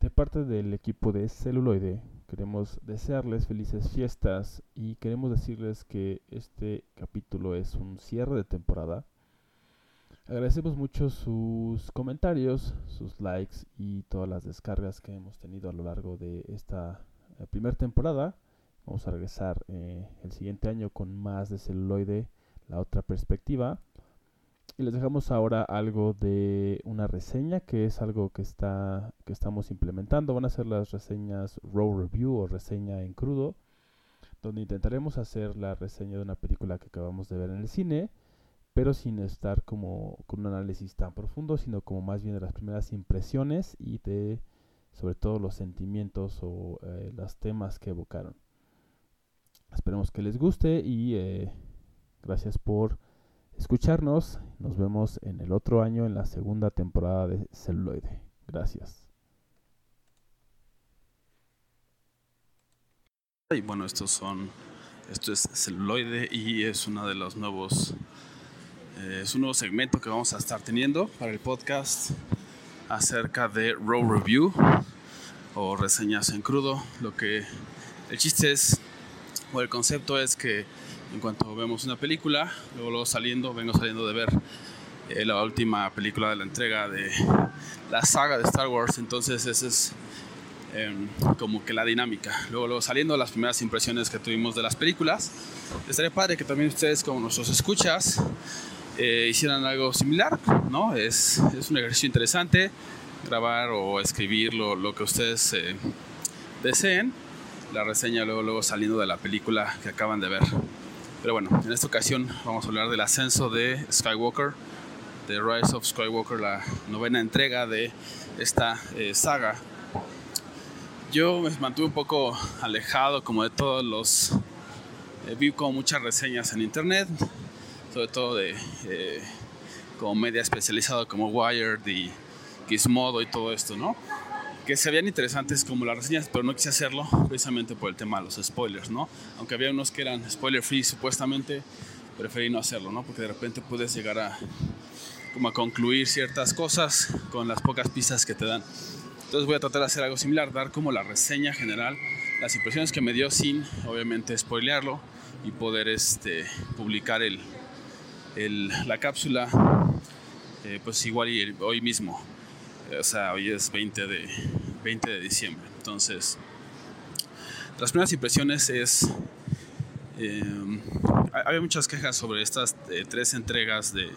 De parte del equipo de celuloide, queremos desearles felices fiestas y queremos decirles que este capítulo es un cierre de temporada. Agradecemos mucho sus comentarios, sus likes y todas las descargas que hemos tenido a lo largo de esta eh, primera temporada. Vamos a regresar eh, el siguiente año con más de celuloide, la otra perspectiva. Y les dejamos ahora algo de una reseña, que es algo que, está, que estamos implementando. Van a ser las reseñas Raw Review o reseña en crudo, donde intentaremos hacer la reseña de una película que acabamos de ver en el cine, pero sin estar como con un análisis tan profundo, sino como más bien de las primeras impresiones y de sobre todo los sentimientos o eh, los temas que evocaron. Esperemos que les guste y eh, gracias por escucharnos. Nos vemos en el otro año en la segunda temporada de Celuloide. Gracias. Y bueno, estos son, esto es Celuloide y es uno de los nuevos, eh, es un nuevo segmento que vamos a estar teniendo para el podcast acerca de Row Review o reseñas en crudo. Lo que el chiste es, o el concepto es que en cuanto vemos una película, luego, luego saliendo, vengo saliendo de ver eh, la última película de la entrega de la saga de Star Wars, entonces esa es em, como que la dinámica. Luego, luego saliendo las primeras impresiones que tuvimos de las películas, estaría padre que también ustedes como nuestros escuchas eh, hicieran algo similar, ¿no? Es, es, un ejercicio interesante grabar o escribir lo, lo que ustedes eh, deseen la reseña luego, luego saliendo de la película que acaban de ver. Pero bueno, en esta ocasión vamos a hablar del ascenso de Skywalker, de Rise of Skywalker, la novena entrega de esta eh, saga. Yo me mantuve un poco alejado como de todos los... Eh, vi como muchas reseñas en internet, sobre todo de eh, como media especializado como Wired y Gizmodo y todo esto, ¿no? Que se veían interesantes como las reseñas, pero no quise hacerlo precisamente por el tema de los spoilers, ¿no? Aunque había unos que eran spoiler free supuestamente, preferí no hacerlo, ¿no? Porque de repente puedes llegar a como a concluir ciertas cosas con las pocas pistas que te dan. Entonces voy a tratar de hacer algo similar, dar como la reseña general, las impresiones que me dio sin obviamente spoilearlo y poder este, publicar el, el, la cápsula eh, pues igual hoy mismo. O sea, hoy es 20 de, 20 de diciembre. Entonces, las primeras impresiones es... Eh, había muchas quejas sobre estas eh, tres entregas de,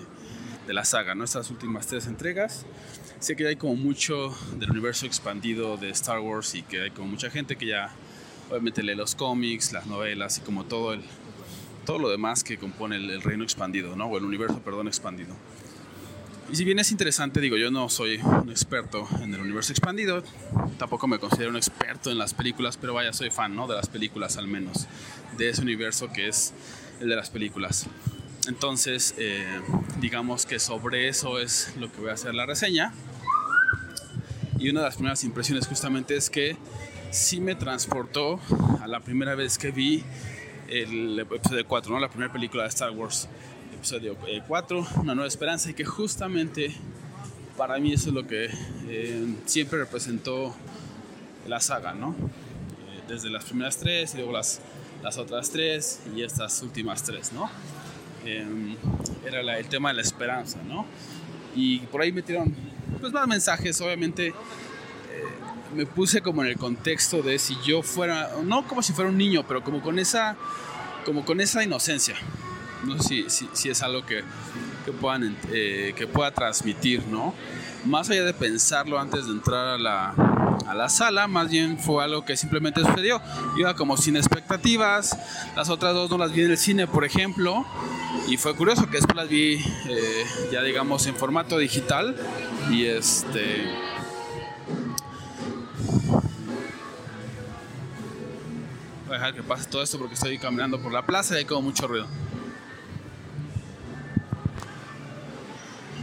de, la saga, ¿no? Estas últimas tres entregas. Sé que hay como mucho del universo expandido de Star Wars y que hay como mucha gente que ya obviamente lee los cómics, las novelas y como todo el todo lo demás que compone el, el reino expandido, ¿no? O el universo, perdón, expandido. Y si bien es interesante, digo, yo no soy un experto en el universo expandido, tampoco me considero un experto en las películas, pero vaya, soy fan, ¿no? De las películas al menos, de ese universo que es el de las películas. Entonces, eh, digamos que sobre eso es lo que voy a hacer la reseña. Y una de las primeras impresiones justamente es que sí me transportó a la primera vez que vi el episodio 4, ¿no? La primera película de Star Wars episodio 4, eh, Una Nueva Esperanza, y que justamente para mí eso es lo que eh, siempre representó la saga, ¿no? Eh, desde las primeras tres y luego las, las otras tres y estas últimas tres, ¿no? era el tema de la esperanza, ¿no? Y por ahí metieron pues más mensajes, obviamente me puse como en el contexto de si yo fuera, no como si fuera un niño, pero como con esa, como con esa inocencia, no sé si, si, es algo que, que puedan, eh, que pueda transmitir, ¿no? Más allá de pensarlo antes de entrar a la, a la sala, más bien fue algo que simplemente sucedió. Iba como sin expectativas, las otras dos no las vi en el cine, por ejemplo, y fue curioso que después las vi eh, ya digamos en formato digital y este... Voy a dejar que pase todo esto porque estoy caminando por la plaza y hay como mucho ruido.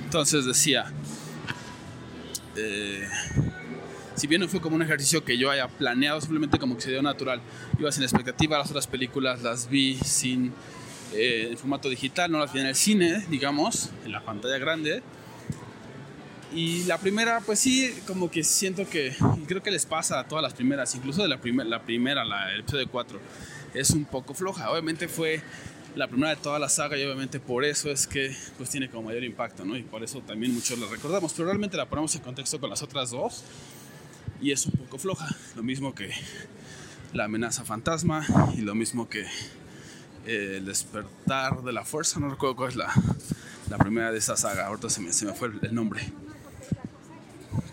Entonces decía, eh, si bien no fue como un ejercicio que yo haya planeado, simplemente como que se dio natural, iba sin expectativa, las otras películas las vi sin eh, en formato digital, no las vi en el cine, digamos, en la pantalla grande. Y la primera, pues sí, como que siento que, creo que les pasa a todas las primeras, incluso de la, primer, la primera, la, el episodio 4, es un poco floja. Obviamente fue la primera de toda la saga y obviamente por eso es que pues tiene como mayor impacto, ¿no? Y por eso también muchos la recordamos, pero realmente la ponemos en contexto con las otras dos y es un poco floja. Lo mismo que la amenaza fantasma y lo mismo que eh, el despertar de la fuerza, no recuerdo cuál es la, la primera de esa saga, ahorita se me, se me fue el nombre.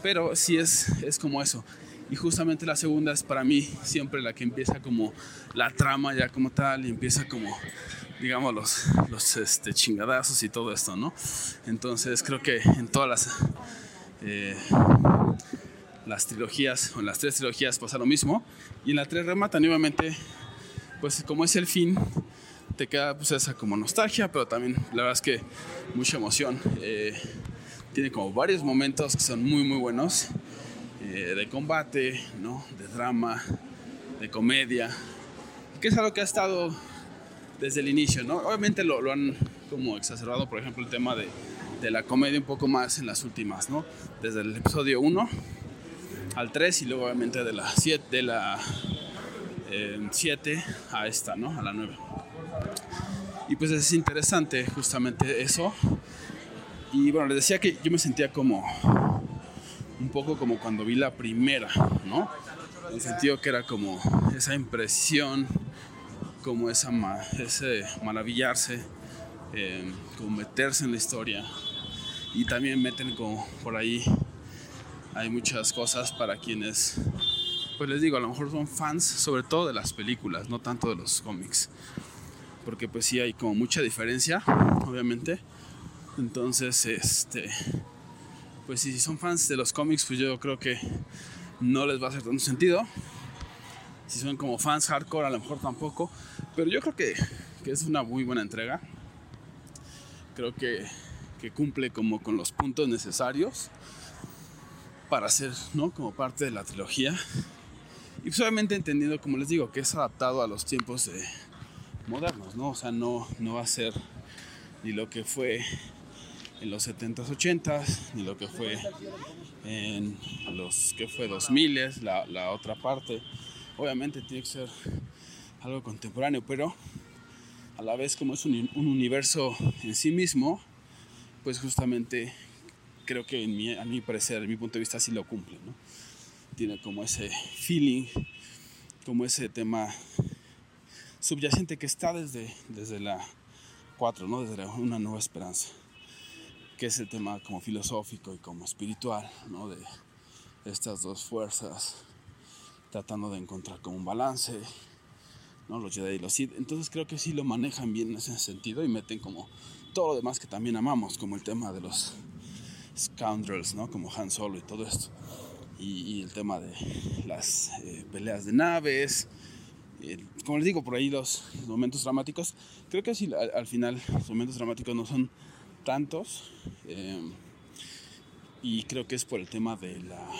Pero sí es, es como eso. Y justamente la segunda es para mí siempre la que empieza como la trama ya como tal y empieza como, digamos, los, los este, chingadazos y todo esto, ¿no? Entonces creo que en todas las, eh, las trilogías, o en las tres trilogías pasa lo mismo. Y en la tres remata nuevamente, pues como es el fin, te queda pues esa como nostalgia, pero también la verdad es que mucha emoción. Eh, tiene como varios momentos que son muy muy buenos eh, de combate, ¿no? de drama, de comedia, que es algo que ha estado desde el inicio, ¿no? Obviamente lo, han como exacerbado, por ejemplo, el tema de, de, la comedia un poco más en las últimas, ¿no? Desde el episodio 1 al 3 y luego obviamente de la 7 de la 7 eh, a esta, ¿no? A la 9. Y pues es interesante justamente eso. Y bueno, les decía que yo me sentía como un poco como cuando vi la primera, ¿no? En el sentido que era como esa impresión, como esa ese maravillarse, eh, como meterse en la historia. Y también meten como por ahí, hay muchas cosas para quienes, pues les digo, a lo mejor son fans sobre todo de las películas, no tanto de los cómics. Porque pues sí hay como mucha diferencia, obviamente. Entonces, este pues si son fans de los cómics, pues yo creo que no les va a hacer tanto sentido. Si son como fans hardcore, a lo mejor tampoco. Pero yo creo que, que es una muy buena entrega. Creo que, que, cumple como con los puntos necesarios para ser, ¿no? Como parte de la trilogía. Y pues obviamente entendiendo, como les digo, que es adaptado a los tiempos modernos, ¿no? O sea, no, no va a ser ni lo que fue en los 70s, 80s, ni lo que fue en los que fue 2000 la, la otra parte. Obviamente tiene que ser algo contemporáneo, pero a la vez como es un, un universo en sí mismo, pues justamente creo que a mi parecer, en mi punto de vista, sí lo cumple. ¿no? Tiene como ese feeling, como ese tema subyacente que está desde, desde la 4, ¿no? desde una nueva esperanza que es el tema como filosófico y como espiritual, ¿no? De estas dos fuerzas tratando de encontrar como un balance, ¿no? Los Jedi y los Sith. Entonces creo que sí lo manejan bien en ese sentido y meten como todo lo demás que también amamos, como el tema de los scoundrels, ¿no? Como Han Solo y todo esto. Y, el tema de las eh, peleas de naves. como les digo, por ahí los, momentos dramáticos. Creo que sí, al, al final los momentos dramáticos no son tantos. Eh, y creo que es por el tema de la,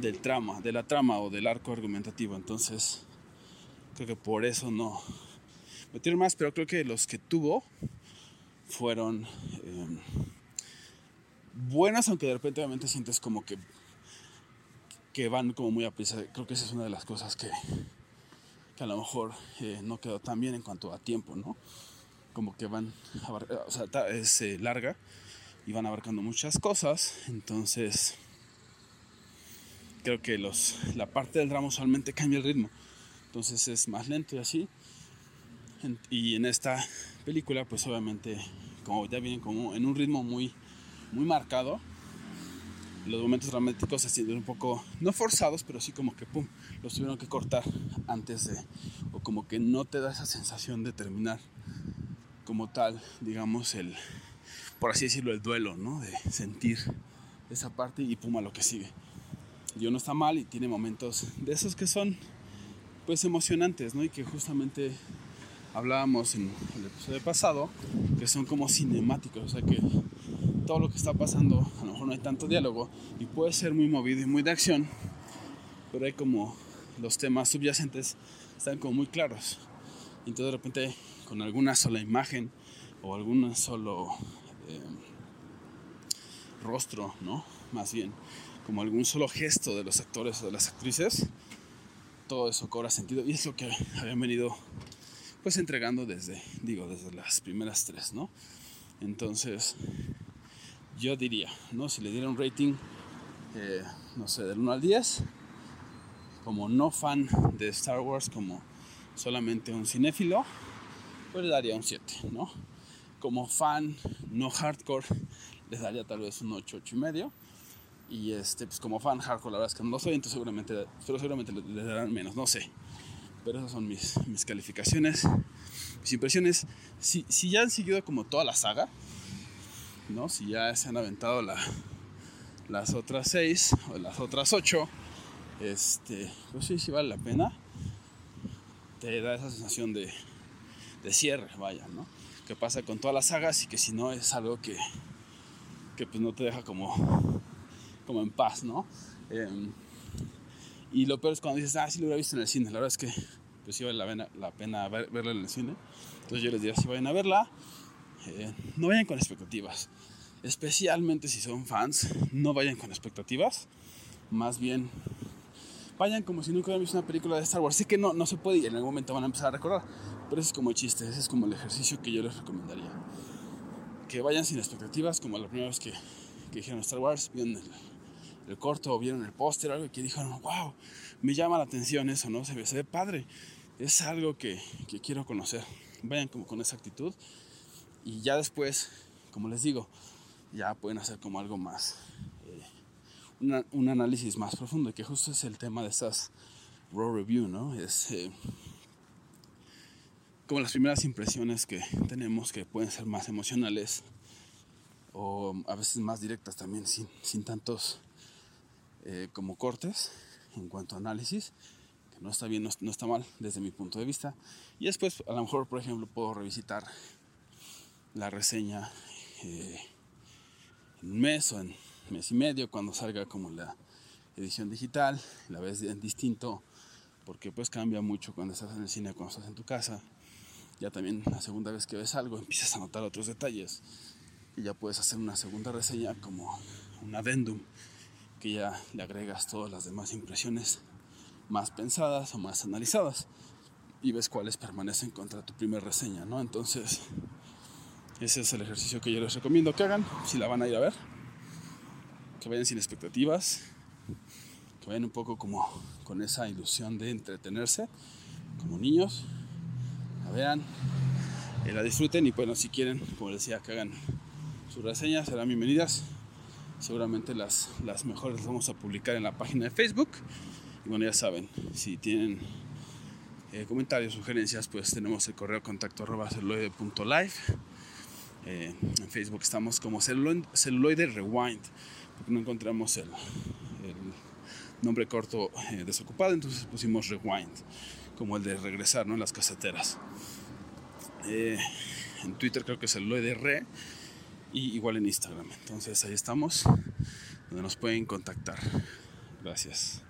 del trama, de la trama o del arco argumentativo. Entonces, creo que por eso no metieron más, pero creo que los que tuvo fueron eh, buenas, aunque de repente obviamente sientes como que, que van como muy a prisa. Creo que esa es una de las cosas que, que a lo mejor eh, no quedó tan bien en cuanto a tiempo, ¿no? como que van, o sea, es eh, larga y van abarcando muchas cosas, entonces creo que los, la parte del drama usualmente cambia el ritmo, entonces es más lento y así, y en esta película pues obviamente como ya vienen como en un ritmo muy, muy marcado, los momentos dramáticos se sienten un poco, no forzados, pero sí como que pum, los tuvieron que cortar antes de, o como que no te da esa sensación de terminar como tal, digamos, el, por así decirlo, el duelo, ¿no? De sentir esa parte y puma lo que sigue. Yo no está mal y tiene momentos de esos que son, pues, emocionantes, ¿no? Y que justamente hablábamos en el episodio pasado, que son como cinemáticos, o sea que todo lo que está pasando, a lo mejor no hay tanto diálogo y puede ser muy movido y muy de acción, pero hay como los temas subyacentes están como muy claros. Entonces de repente con alguna sola imagen o alguna solo eh, rostro, ¿no? Más bien, como algún solo gesto de los actores o de las actrices, todo eso cobra sentido y es lo que habían venido pues entregando desde, digo, desde las primeras tres, ¿no? Entonces, yo diría, ¿no? Si le diera un rating, eh, no sé, del 1 al 10, como no fan de Star Wars, como solamente un cinéfilo, pues le daría un 7, ¿no? Como fan no hardcore, les daría tal vez un 8, 8 y medio. Y este, pues como fan hardcore, la verdad es que no lo soy, entonces seguramente, pero seguramente les darán menos, no sé. Pero esas son mis, mis calificaciones, mis impresiones. Si, si ya han seguido como toda la saga, ¿no? Si ya se han aventado la, las otras 6 o las otras 8, este, pues sí, sí vale la pena. Te da esa sensación de, de cierre, vaya, ¿no? Que pasa con todas las sagas y que si no es algo que, que pues no te deja como, como en paz, ¿no? Em, y lo peor es cuando dices, ah, sí lo hubiera visto en el cine. La verdad es que pues sí vale la pena, la pena verla en el cine. Entonces yo les diría, si vayan a verla, eh, no vayan con expectativas. Especialmente si son fans, no vayan con expectativas. Más bien, vayan como si nunca hubieran visto una película de Star Wars. Sé que no, no se puede y en algún momento van a empezar a recordar. Pero ese es como el chiste, ese es como el ejercicio que yo les recomendaría. Que vayan sin expectativas, como la primera vez que, que dijeron Star Wars, vieron el, el corto o vieron el póster, algo que dijeron, wow, me llama la atención eso, ¿no? Se ve, padre. Es algo que, que quiero conocer. Vayan como con esa actitud. Y ya después, como les digo, ya pueden hacer como algo más, eh, un análisis más profundo, que justo es el tema de estas raw review, ¿no? Es eh, como las primeras impresiones que tenemos que pueden ser más emocionales o a veces más directas también, sin, sin tantos eh, como cortes en cuanto a análisis, que no está bien, no, no está mal desde mi punto de vista. Y después, a lo mejor, por ejemplo, puedo revisitar la reseña eh, en un mes o en mes y medio cuando salga como la edición digital, la ves en distinto porque pues cambia mucho cuando estás en el cine, cuando estás en tu casa. Ya también la segunda vez que ves algo empiezas a notar otros detalles y ya puedes hacer una segunda reseña como un addendum que ya le agregas todas las demás impresiones más pensadas o más analizadas y ves cuáles permanecen contra tu primera reseña, ¿no? Entonces, ese es el ejercicio que yo les recomiendo que hagan si la van a ir a ver. Que vayan sin expectativas, que vayan un poco como con esa ilusión de entretenerse, como niños, la vean, y la disfruten y bueno, si quieren, como decía, que hagan sus reseñas, serán bienvenidas. Seguramente las, las mejores las vamos a publicar en la página de Facebook. Y bueno, ya saben, si tienen eh, comentarios, sugerencias, pues tenemos el correo contacto arroba celuloide.live eh, en Facebook estamos como celuloide, Rewind, porque no encontramos el, nombre corto eh, desocupado, entonces pusimos Rewind, como el de regresar, ¿no? En las caseteras. Eh, en Twitter creo que es celuloide Re y igual en Instagram. Entonces ahí estamos, donde nos pueden contactar. Gracias.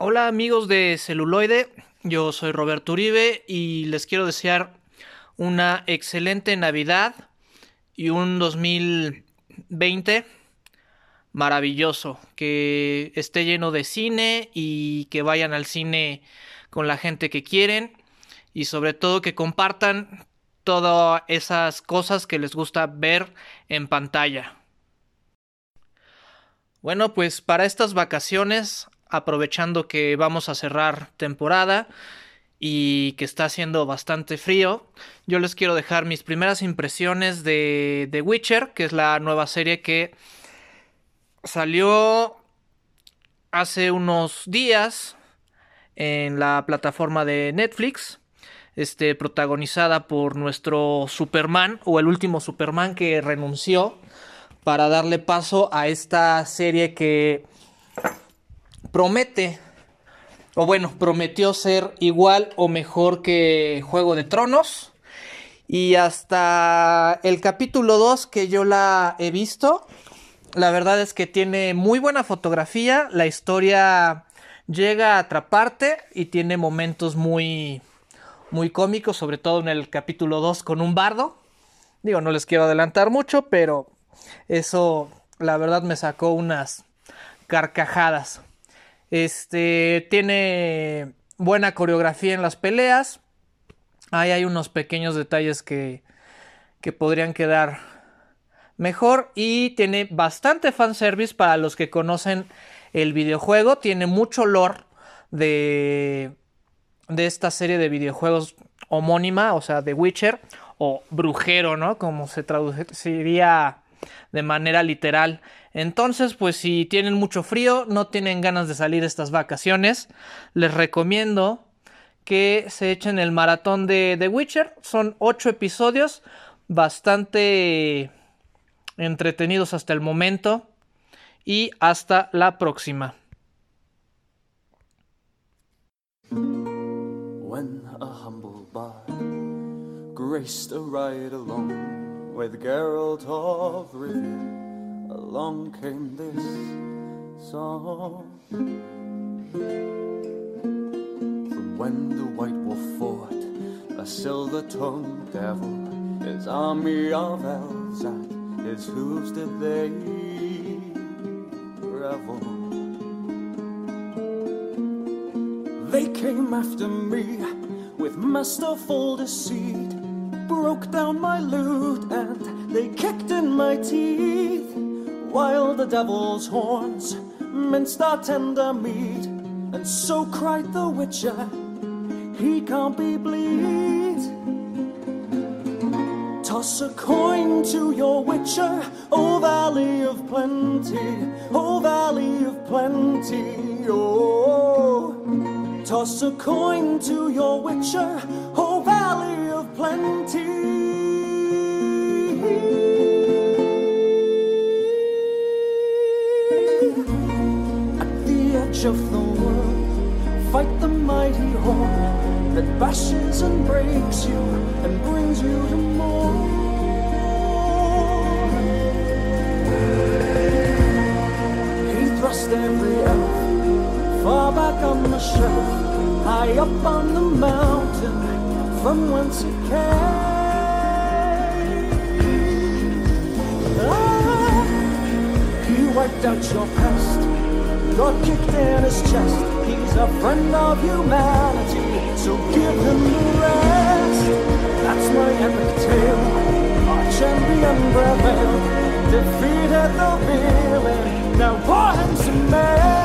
Hola amigos de Celuloide, yo soy Roberto Uribe y les quiero desear una excelente Navidad y un 2020 maravilloso, que esté lleno de cine y que vayan al cine con la gente que quieren y sobre todo que compartan todas esas cosas que les gusta ver en pantalla. Bueno, pues para estas vacaciones, aprovechando que vamos a cerrar temporada y que está haciendo bastante frío, yo les quiero dejar mis primeras impresiones de The Witcher, que es la nueva serie que salió hace unos días en la plataforma de Netflix, este, protagonizada por nuestro Superman o el último Superman que renunció para darle paso a esta serie que promete, o bueno, prometió ser igual o mejor que Juego de Tronos. Y hasta el capítulo 2 que yo la he visto, la verdad es que tiene muy buena fotografía, la historia llega a atraparte y tiene momentos muy muy cómicos, sobre todo en el capítulo 2 con un bardo. Digo, no les quiero adelantar mucho, pero eso la verdad me sacó unas carcajadas. Este tiene buena coreografía en las peleas. Ahí hay unos pequeños detalles que, que podrían quedar mejor. Y tiene bastante fanservice para los que conocen el videojuego. Tiene mucho lore de, de esta serie de videojuegos homónima, o sea, de Witcher o Brujero, ¿no? Como se traduciría de manera literal. Entonces, pues si tienen mucho frío, no tienen ganas de salir estas vacaciones, les recomiendo que se echen el maratón de The Witcher. Son ocho episodios bastante entretenidos hasta el momento. Y hasta la próxima. A humble graced a ride along along came this song. From when the White Wolf fought a silver-tongued devil, his army of elves at his hooves did they revel. They came after me with masterful deceit, broke down my lute and they kicked in my teeth, while the devil's horns minced our tender meat, and so cried the witcher, he can't be bleed. Toss a coin to your witcher, O Valley of Plenty, O Valley of Plenty, oh. Toss a coin to your witcher, O Valley of Plenty. Edge of the world, fight the mighty horn that bashes and breaks you and brings you to more. He thrust every elf far back on the shelf, high up on the mountain from whence came. Ah, he wiped out your past, got kicked in his chest. He's a friend of humanity, so give him the rest. That's my epic tale. Our champion prevailed, defeated the villain. Now pour him some mail.